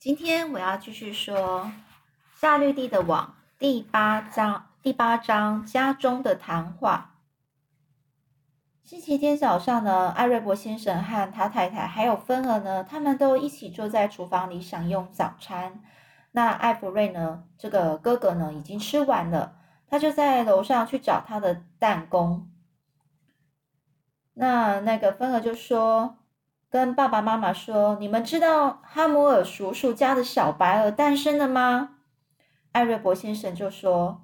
今天我要继续说夏绿蒂的网第八章，第八章家中的谈话。星期天早上呢，艾瑞博先生和他太太还有芬儿呢，他们都一起坐在厨房里享用早餐。那艾弗瑞呢，这个哥哥呢，已经吃完了，他就在楼上去找他的弹弓。那那个芬儿就说。跟爸爸妈妈说：“你们知道哈姆尔叔叔家的小白鹅诞生了吗？”艾瑞博先生就说：“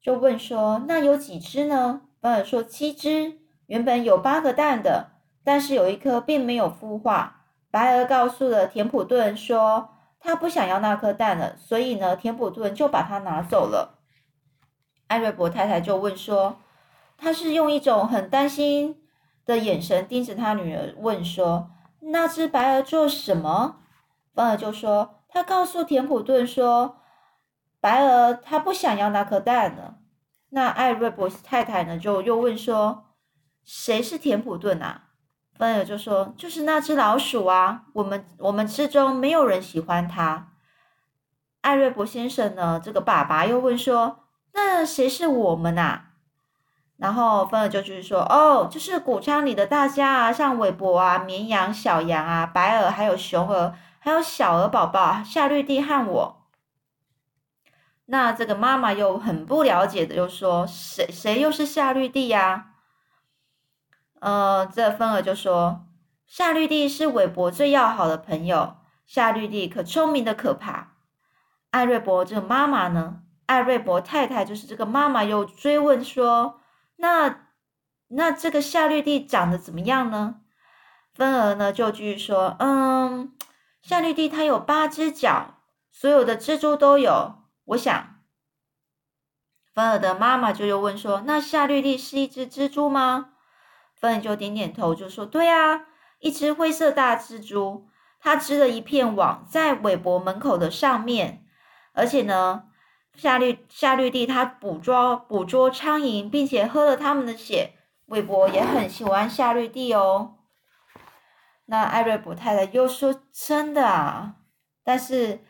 就问说，那有几只呢？”芬尔说：“七只。原本有八个蛋的，但是有一颗并没有孵化。白鹅告诉了田普顿说，他不想要那颗蛋了，所以呢，田普顿就把它拿走了。”艾瑞博太太就问说：“他是用一种很担心？”的眼神盯着他女儿，问说：“那只白鹅做什么？”芬儿就说：“他告诉田普顿说，白鹅他不想要那颗蛋了。”那艾瑞博太太呢，就又问说：“谁是田普顿啊？”芬儿就说：“就是那只老鼠啊！我们我们之中没有人喜欢它。”艾瑞博先生呢，这个爸爸又问说：“那谁是我们啊？”然后芬儿就继续说：“哦，就是谷仓里的大家啊，像韦伯啊、绵羊、小羊啊、白鹅，还有雄鹅，还有小鹅宝宝夏绿蒂和我。”那这个妈妈又很不了解的就说：“谁谁又是夏绿蒂呀？”呃，这芬儿就说：“夏绿蒂是韦伯最要好的朋友，夏绿蒂可聪明的可怕。”艾瑞博这个妈妈呢，艾瑞博太太就是这个妈妈又追问说。那那这个夏绿蒂长得怎么样呢？芬儿呢就继续说：“嗯，夏绿蒂它有八只脚，所有的蜘蛛都有。我想，芬儿的妈妈就又问说：那夏绿蒂是一只蜘蛛吗？芬儿就点点头，就说：对啊，一只灰色大蜘蛛，它织了一片网在韦伯门口的上面，而且呢。”夏绿夏绿蒂，他捕捉捕捉苍蝇，并且喝了他们的血。韦伯也很喜欢夏绿蒂哦。那艾瑞普太太又说：“真的啊？”但是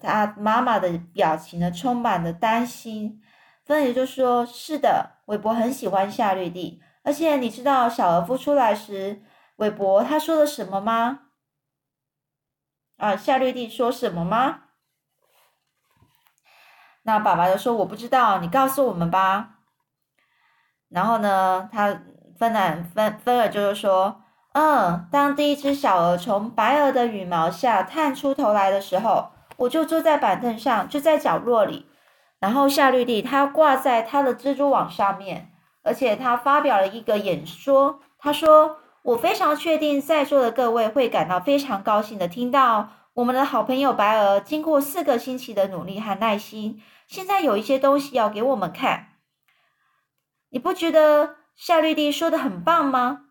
他妈妈的表情呢，充满了担心。芬妮就说：“是的，韦伯很喜欢夏绿蒂。而且你知道小儿夫出来时，韦伯他说了什么吗？啊，夏绿蒂说什么吗？”那爸爸就说：“我不知道，你告诉我们吧。”然后呢，他芬兰芬芬尔就是说：“嗯，当第一只小鹅从白鹅的羽毛下探出头来的时候，我就坐在板凳上，就在角落里。然后夏绿蒂它挂在它的蜘蛛网上面，而且他发表了一个演说。他说：‘我非常确定，在座的各位会感到非常高兴的听到我们的好朋友白鹅经过四个星期的努力和耐心。’”现在有一些东西要给我们看，你不觉得夏绿蒂说的很棒吗？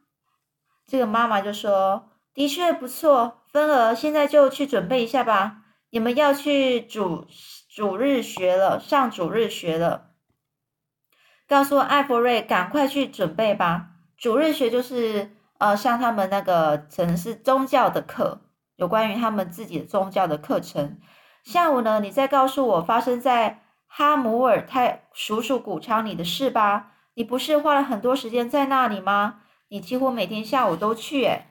这个妈妈就说：“的确不错，芬儿，现在就去准备一下吧。你们要去主主日学了，上主日学了。告诉艾弗瑞，赶快去准备吧。主日学就是呃，像他们那个可能是宗教的课，有关于他们自己的宗教的课程。下午呢，你再告诉我发生在。”哈姆尔泰叔叔谷仓里的事吧？你不是花了很多时间在那里吗？你几乎每天下午都去。诶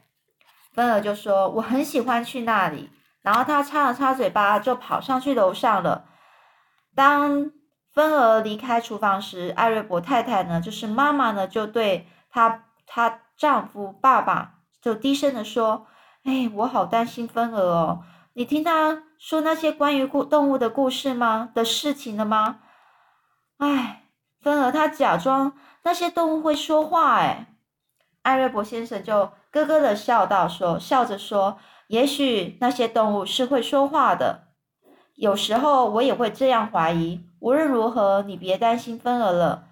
芬儿就说：“我很喜欢去那里。”然后他擦了擦嘴巴，就跑上去楼上了。当芬儿离开厨房时，艾瑞博太太呢，就是妈妈呢，就对她她丈夫爸爸就低声的说：“哎，我好担心芬儿哦。”你听他说那些关于故动物的故事吗？的事情了吗？哎，芬儿，他假装那些动物会说话。哎，艾瑞博先生就咯咯的笑道：“说笑着说，也许那些动物是会说话的。有时候我也会这样怀疑。无论如何，你别担心芬儿了，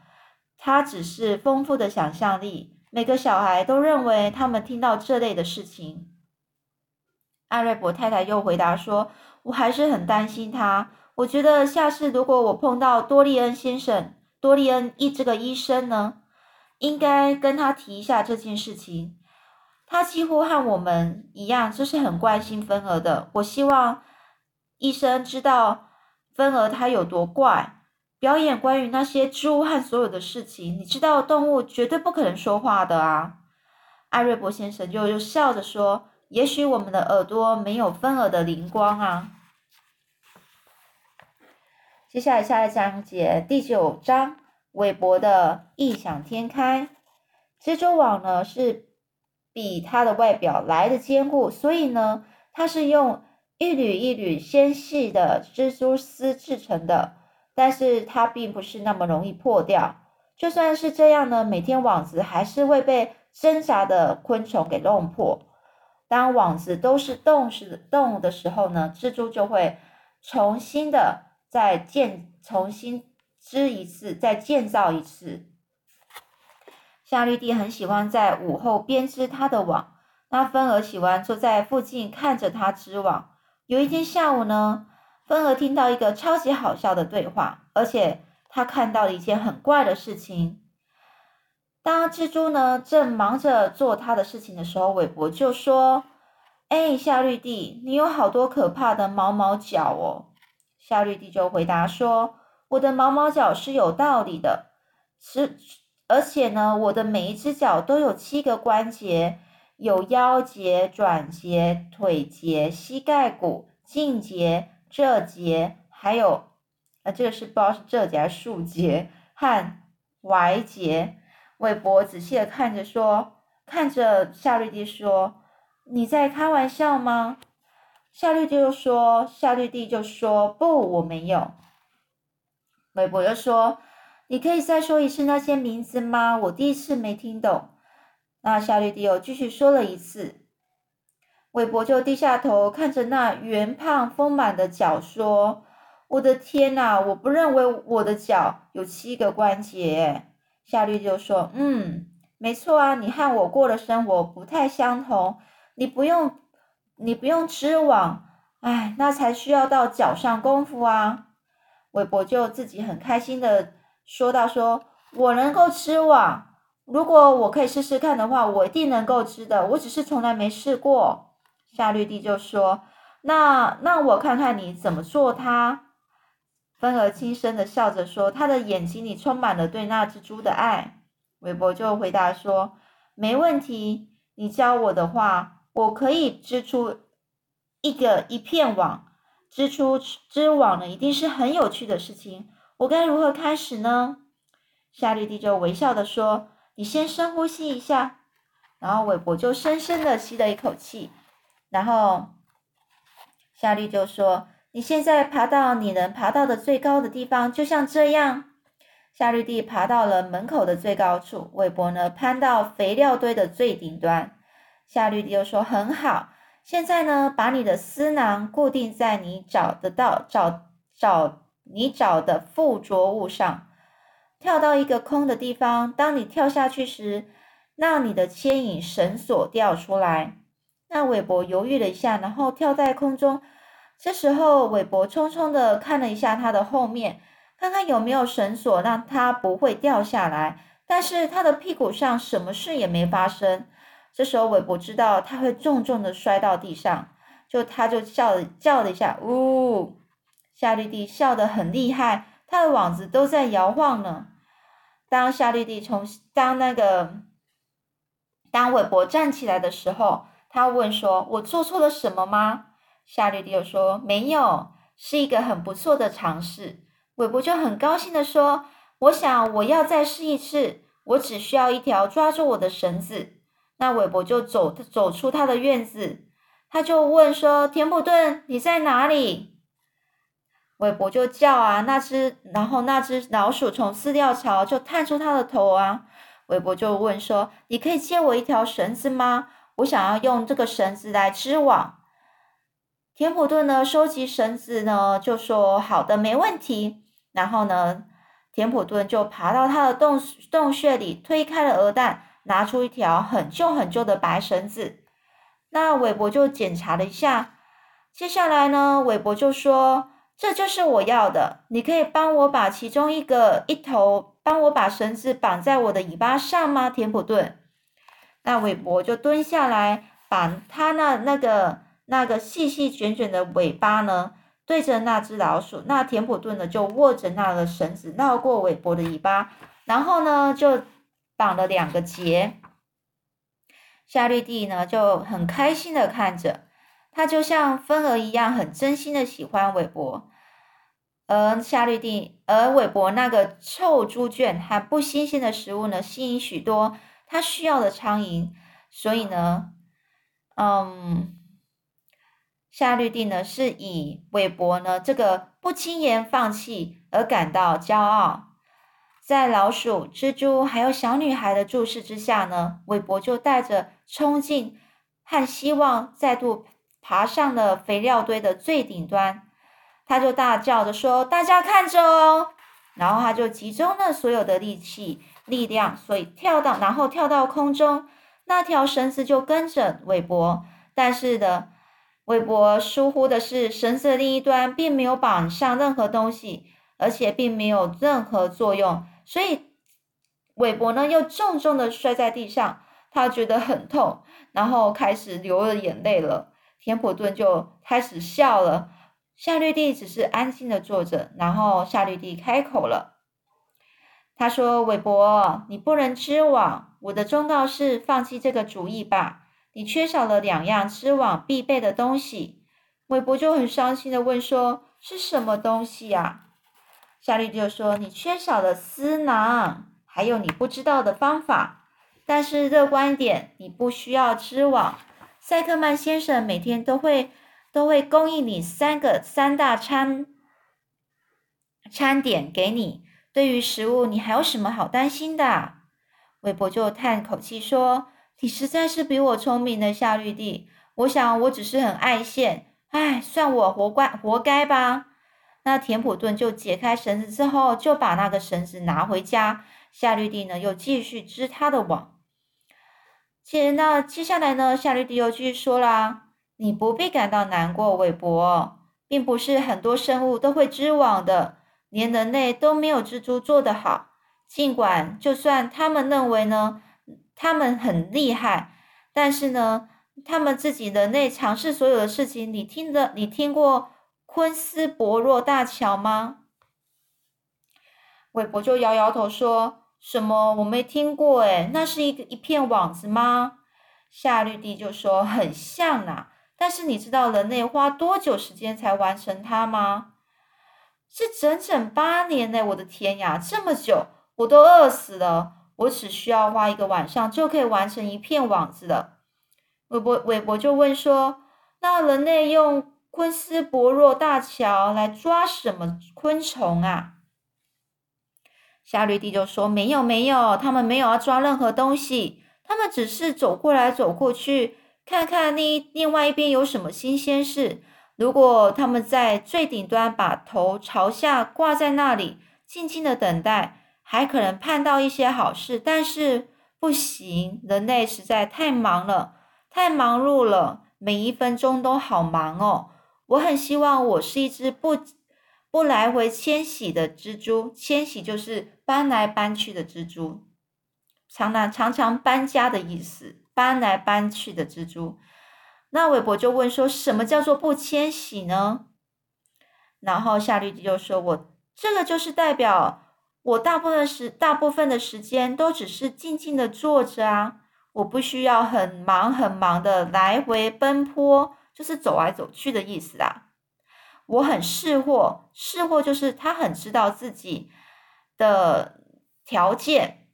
他只是丰富的想象力。每个小孩都认为他们听到这类的事情。”艾瑞博太太又回答说：“我还是很担心他。我觉得下次如果我碰到多利恩先生，多利恩一这个医生呢，应该跟他提一下这件事情。他几乎和我们一样，就是很关心芬儿的。我希望医生知道芬儿她有多怪，表演关于那些植物和所有的事情。你知道动物绝对不可能说话的啊！艾瑞博先生就又笑着说：“也许我们的耳朵没有芬儿的灵光啊。”接下来下一章节第九章，韦伯的异想天开。蜘蛛网呢是比它的外表来的坚固，所以呢，它是用一缕一缕纤细的蜘蛛丝制成的，但是它并不是那么容易破掉。就算是这样呢，每天网子还是会被挣扎的昆虫给弄破。当网子都是动时动物的时候呢，蜘蛛就会重新的再建、重新织一次，再建造一次。夏绿蒂很喜欢在午后编织她的网，那芬儿喜欢坐在附近看着它织网。有一天下午呢，芬儿听到一个超级好笑的对话，而且她看到了一件很怪的事情。当蜘蛛呢正忙着做它的事情的时候，韦伯就说：“哎，夏绿蒂，你有好多可怕的毛毛脚哦。”夏绿蒂就回答说：“我的毛毛脚是有道理的，是。”而且呢，我的每一只脚都有七个关节，有腰节、转节、腿节、膝盖骨、胫节、这节，还有，啊，这个是不知道是这节还是竖节和踝节。韦伯仔细的看着说，看着夏绿蒂说：“你在开玩笑吗？”夏绿蒂就说：“夏绿蒂就说不，我没有。”韦伯又说。你可以再说一次那些名字吗？我第一次没听懂。那夏绿蒂又继续说了一次。韦伯就低下头看着那圆胖丰满的脚，说：“我的天哪！我不认为我的脚有七个关节。”夏绿就说：“嗯，没错啊，你和我过的生活不太相同。你不用，你不用织网，哎，那才需要到脚上功夫啊。”韦伯就自己很开心的。说到说，我能够织网，如果我可以试试看的话，我一定能够织的。我只是从来没试过。夏绿蒂就说：“那那我看看你怎么做它。”芬儿轻声的笑着说：“他的眼睛里充满了对那只猪的爱。”韦伯就回答说：“没问题，你教我的话，我可以织出一个一片网。织出织网呢，一定是很有趣的事情。”我该如何开始呢？夏绿蒂就微笑的说：“你先深呼吸一下。”然后韦伯就深深的吸了一口气。然后夏绿就说：“你现在爬到你能爬到的最高的地方，就像这样。”夏绿蒂爬到了门口的最高处，韦伯呢攀到肥料堆的最顶端。夏绿蒂又说：“很好，现在呢，把你的丝囊固定在你找得到找找。”你找的附着物上，跳到一个空的地方。当你跳下去时，让你的牵引绳索掉出来。那韦伯犹豫了一下，然后跳在空中。这时候，韦伯匆匆的看了一下他的后面，看看有没有绳索让他不会掉下来。但是他的屁股上什么事也没发生。这时候，韦伯知道他会重重的摔到地上，就他就叫了叫了一下，呜。夏绿蒂笑得很厉害，他的网子都在摇晃呢。当夏绿蒂从当那个当韦伯站起来的时候，他问说：“我做错了什么吗？”夏绿蒂又说：“没有，是一个很不错的尝试。”韦伯就很高兴的说：“我想我要再试一次，我只需要一条抓住我的绳子。”那韦伯就走走出他的院子，他就问说：“田普顿，你在哪里？”韦伯就叫啊，那只，然后那只老鼠从饲料槽就探出它的头啊。韦伯就问说：“你可以借我一条绳子吗？我想要用这个绳子来织网。”田普顿呢，收集绳子呢，就说：“好的，没问题。”然后呢，田普顿就爬到他的洞洞穴里，推开了鹅蛋，拿出一条很旧很旧的白绳子。那韦伯就检查了一下，接下来呢，韦伯就说。这就是我要的，你可以帮我把其中一个一头，帮我把绳子绑在我的尾巴上吗，田普顿？那韦伯就蹲下来，把他那那个那个细细卷卷的尾巴呢，对着那只老鼠。那田普顿呢，就握着那个绳子绕过韦伯的尾巴，然后呢，就绑了两个结。夏绿蒂呢，就很开心的看着，他就像芬儿一样，很真心的喜欢韦伯。而夏绿蒂，而韦伯那个臭猪圈和不新鲜的食物呢，吸引许多他需要的苍蝇，所以呢，嗯，夏绿蒂呢是以韦伯呢这个不轻言放弃而感到骄傲。在老鼠、蜘蛛还有小女孩的注视之下呢，韦伯就带着冲劲和希望，再度爬上了肥料堆的最顶端。他就大叫着说：“大家看着哦！”然后他就集中了所有的力气、力量，所以跳到，然后跳到空中，那条绳子就跟着韦伯。但是的，韦伯疏忽的是，绳子的另一端并没有绑上任何东西，而且并没有任何作用，所以韦伯呢又重重的摔在地上，他觉得很痛，然后开始流了眼泪了。田普顿就开始笑了。夏绿蒂只是安静的坐着，然后夏绿蒂开口了。他说：“韦伯，你不能织网。我的忠告是放弃这个主意吧。你缺少了两样织网必备的东西。”韦伯就很伤心的问说：“是什么东西呀？”夏利就说：“你缺少了丝囊，还有你不知道的方法。但是乐观一点，你不需要织网。塞克曼先生每天都会。”都会供应你三个三大餐餐点给你。对于食物，你还有什么好担心的？韦伯就叹口气说：“你实在是比我聪明的夏绿蒂。我想我只是很爱现，唉，算我活该，活该吧。”那田普顿就解开绳子之后，就把那个绳子拿回家。夏绿蒂呢，又继续织他的网。接那接下来呢，夏绿蒂又继续说啦。你不必感到难过，韦伯，并不是很多生物都会织网的，连人类都没有蜘蛛做得好。尽管就算他们认为呢，他们很厉害，但是呢，他们自己人类尝试所有的事情，你听的，你听过昆斯伯洛大桥吗？韦伯就摇摇头说：“什么？我没听过。诶那是一个一片网子吗？”夏绿蒂就说：“很像呐。”但是你知道人类花多久时间才完成它吗？是整整八年呢！我的天呀，这么久，我都饿死了。我只需要花一个晚上就可以完成一片网子的。韦伯韦伯就问说：“那人类用昆斯伯若大桥来抓什么昆虫啊？”夏绿蒂就说：“没有没有，他们没有要抓任何东西，他们只是走过来走过去。”看看那另外一边有什么新鲜事。如果他们在最顶端把头朝下挂在那里，静静的等待，还可能盼到一些好事。但是不行，人类实在太忙了，太忙碌了，每一分钟都好忙哦。我很希望我是一只不不来回迁徙的蜘蛛，迁徙就是搬来搬去的蜘蛛，常常常常搬家的意思。搬来搬去的蜘蛛，那韦伯就问说：“什么叫做不迁徙呢？”然后夏绿蒂就说：“我这个就是代表我大部分时大部分的时间都只是静静的坐着啊，我不需要很忙很忙的来回奔波，就是走来走去的意思啊。我很识货，识货就是他很知道自己的条件，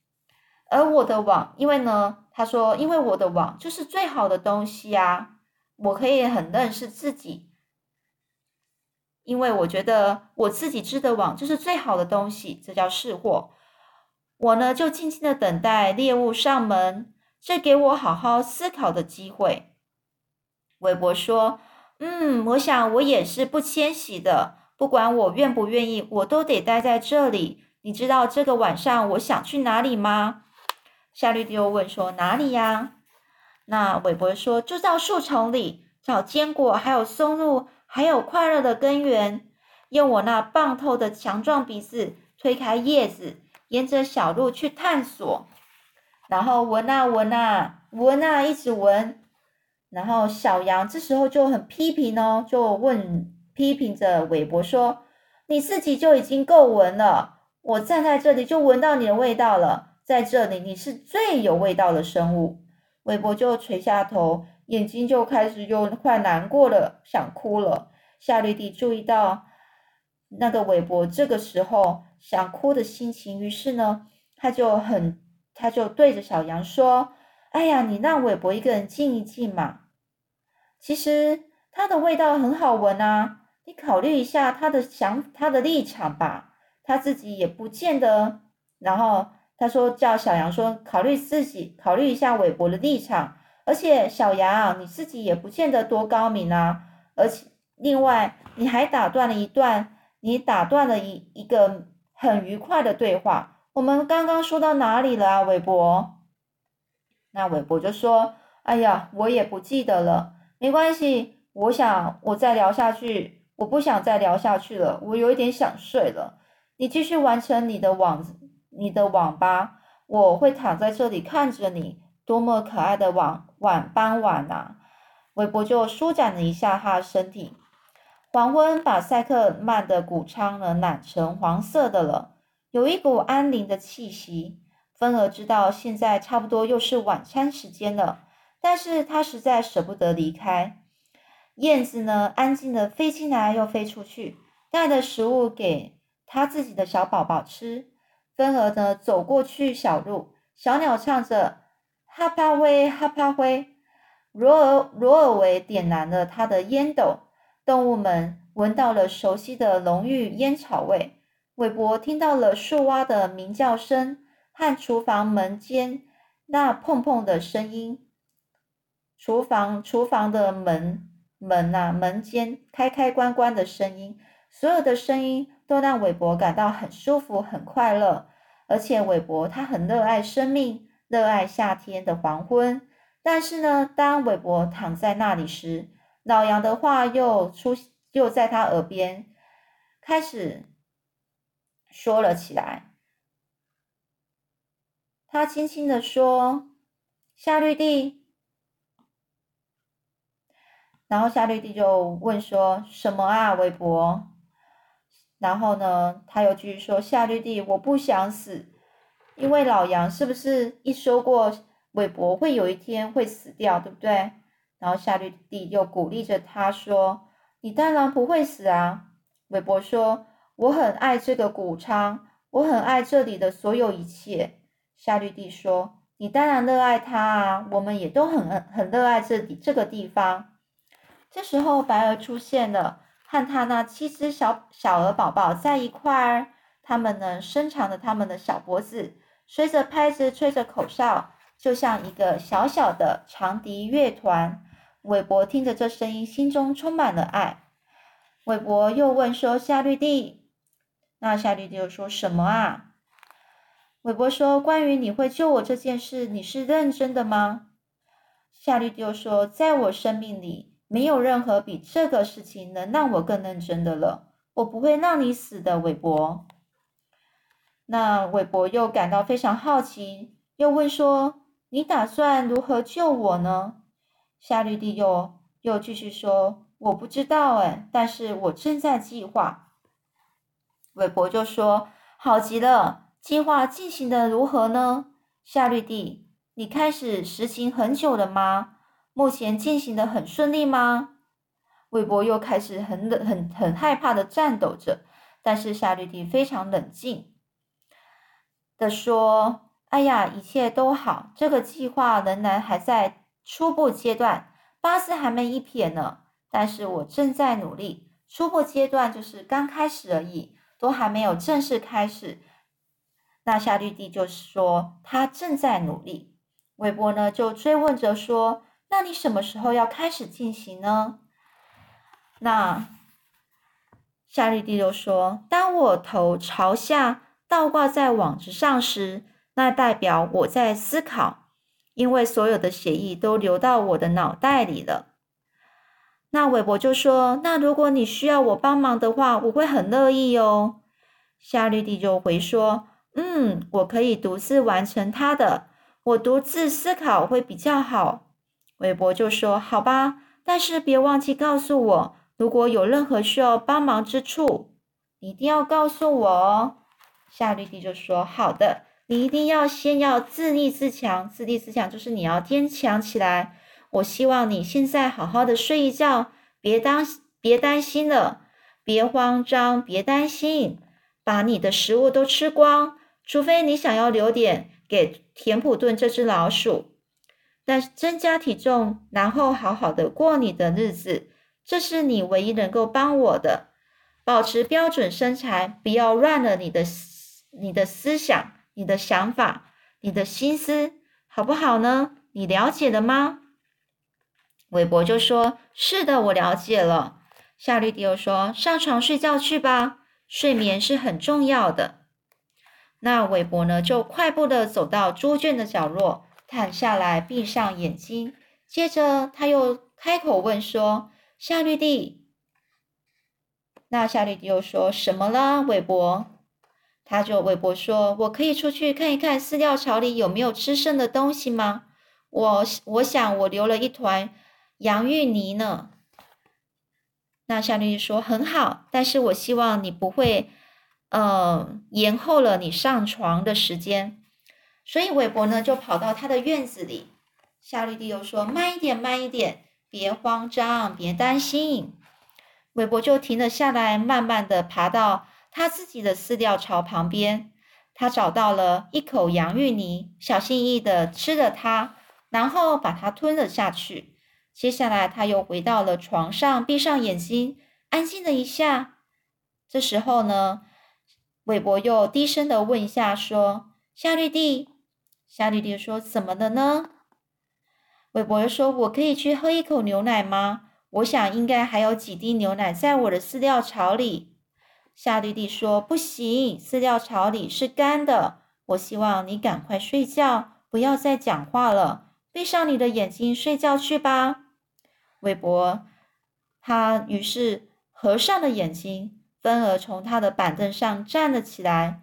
而我的网，因为呢。”他说：“因为我的网就是最好的东西啊，我可以很认识自己。因为我觉得我自己织的网就是最好的东西，这叫试货。我呢就静静的等待猎物上门，这给我好好思考的机会。”韦伯说：“嗯，我想我也是不迁徙的，不管我愿不愿意，我都得待在这里。你知道这个晚上我想去哪里吗？”夏绿蒂又问说：“哪里呀？”那韦伯说：“就到树丛里找坚果，还有松露，还有快乐的根源。用我那棒透的强壮鼻子推开叶子，沿着小路去探索，然后闻啊闻啊闻啊，一直闻。然后小羊这时候就很批评哦，就问批评着韦伯说：“你自己就已经够闻了，我站在这里就闻到你的味道了。在这里，你是最有味道的生物。”韦伯就垂下头，眼睛就开始又快难过了，想哭了。夏绿蒂注意到那个韦伯这个时候想哭的心情，于是呢，他就很，他就对着小羊说：“哎呀，你让韦伯一个人静一静嘛。其实他的味道很好闻啊，你考虑一下他的想，他的立场吧，他自己也不见得。”然后他说：“叫小羊说，考虑自己，考虑一下韦伯的立场。而且小羊你自己也不见得多高明啊，而且。”另外，你还打断了一段，你打断了一一个很愉快的对话。我们刚刚说到哪里了啊，韦伯？那韦伯就说：“哎呀，我也不记得了，没关系。我想我再聊下去，我不想再聊下去了，我有一点想睡了。你继续完成你的网，你的网吧，我会躺在这里看着你。多么可爱的晚晚傍晚呐！”韦伯就舒展了一下他的身体。黄昏把塞克曼的谷仓呢染成黄色的了，有一股安宁的气息。芬儿知道现在差不多又是晚餐时间了，但是他实在舍不得离开。燕子呢，安静的飞进来又飞出去，带着食物给他自己的小宝宝吃。芬儿呢，走过去小路，小鸟唱着哈帕灰哈帕灰。罗尔罗尔维点燃了他的烟斗。动物们闻到了熟悉的浓郁烟草味，韦伯听到了树蛙的鸣叫声和厨房门间那碰碰的声音。厨房厨房的门门呐门间开开关关的声音，所有的声音都让韦伯感到很舒服、很快乐。而且韦伯他很热爱生命，热爱夏天的黄昏。但是呢，当韦伯躺在那里时，老杨的话又出，又在他耳边开始说了起来。他轻轻的说：“夏绿蒂。”然后夏绿蒂就问说：“什么啊，韦伯？”然后呢，他又继续说：“夏绿蒂，我不想死，因为老杨是不是一说过韦伯会有一天会死掉，对不对？”然后夏绿蒂又鼓励着他说：“你当然不会死啊。”韦伯说：“我很爱这个谷仓，我很爱这里的所有一切。”夏绿蒂说：“你当然热爱它啊，我们也都很很热爱这里这个地方。”这时候白鹅出现了，和他那七只小小鹅宝宝在一块儿，他们呢伸长了他们的小脖子，随着拍子吹着口哨，就像一个小小的长笛乐团。韦伯听着这声音，心中充满了爱。韦伯又问说：“夏绿蒂，那夏绿蒂又说什么啊？”韦伯说：“关于你会救我这件事，你是认真的吗？”夏绿蒂又说：“在我生命里，没有任何比这个事情能让我更认真的了。我不会让你死的，韦伯。”那韦伯又感到非常好奇，又问说：“你打算如何救我呢？”夏绿蒂又又继续说：“我不知道哎，但是我正在计划。”韦伯就说：“好极了，计划进行的如何呢？”夏绿蒂，你开始实行很久了吗？目前进行的很顺利吗？韦伯又开始很冷、很很害怕的颤抖着，但是夏绿蒂非常冷静的说：“哎呀，一切都好，这个计划仍然还在。”初步阶段，八字还没一撇呢，但是我正在努力。初步阶段就是刚开始而已，都还没有正式开始。那夏绿蒂就说他正在努力。韦伯呢就追问着说：“那你什么时候要开始进行呢？”那夏绿蒂就说：“当我头朝下倒挂在网子上时，那代表我在思考。”因为所有的血液都流到我的脑袋里了。那韦伯就说：“那如果你需要我帮忙的话，我会很乐意哦。”夏绿蒂就回说：“嗯，我可以独自完成它的，我独自思考会比较好。”韦伯就说：“好吧，但是别忘记告诉我，如果有任何需要帮忙之处，一定要告诉我哦。夏绿蒂就说：“好的，你一定要先要自立自强，自立自强就是你要坚强起来。我希望你现在好好的睡一觉，别担别担心了，别慌张，别担心，把你的食物都吃光，除非你想要留点给田普顿这只老鼠。但增加体重，然后好好的过你的日子。”这是你唯一能够帮我的，保持标准身材，不要乱了你的、你的思想、你的想法、你的心思，好不好呢？你了解了吗？韦伯就说：“是的，我了解了。”夏绿蒂又说：“上床睡觉去吧，睡眠是很重要的。”那韦伯呢，就快步的走到猪圈的角落，躺下来，闭上眼睛，接着他又开口问说。夏绿蒂，那夏绿蒂又说什么了？韦伯，他就韦伯说：“我可以出去看一看饲料槽里有没有吃剩的东西吗？我我想我留了一团洋芋泥呢。”那夏绿蒂说：“很好，但是我希望你不会，呃，延后了你上床的时间。”所以韦伯呢就跑到他的院子里。夏绿蒂又说：“慢一点，慢一点。”别慌张，别担心。韦伯就停了下来，慢慢的爬到他自己的饲料槽旁边。他找到了一口洋芋泥，小心翼翼的吃了它，然后把它吞了下去。接下来，他又回到了床上，闭上眼睛，安静了一下。这时候呢，韦伯又低声的问一下，说：“夏绿蒂。”夏绿蒂说：“怎么了呢？”韦伯说：“我可以去喝一口牛奶吗？我想应该还有几滴牛奶在我的饲料槽里。”夏绿蒂说：“不行，饲料槽里是干的。我希望你赶快睡觉，不要再讲话了，闭上你的眼睛睡觉去吧。”韦伯他于是合上了眼睛，芬儿从他的板凳上站了起来，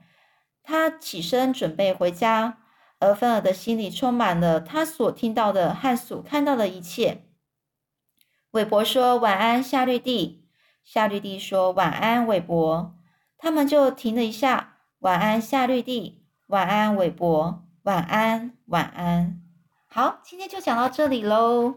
他起身准备回家。而芬尔的心里充满了他所听到的和所看到的一切。韦伯说：“晚安，夏绿蒂。”夏绿蒂说：“晚安，韦伯。”他们就停了一下。“晚安，夏绿蒂。”“晚安，韦伯。”“晚安，晚安。”好，今天就讲到这里喽。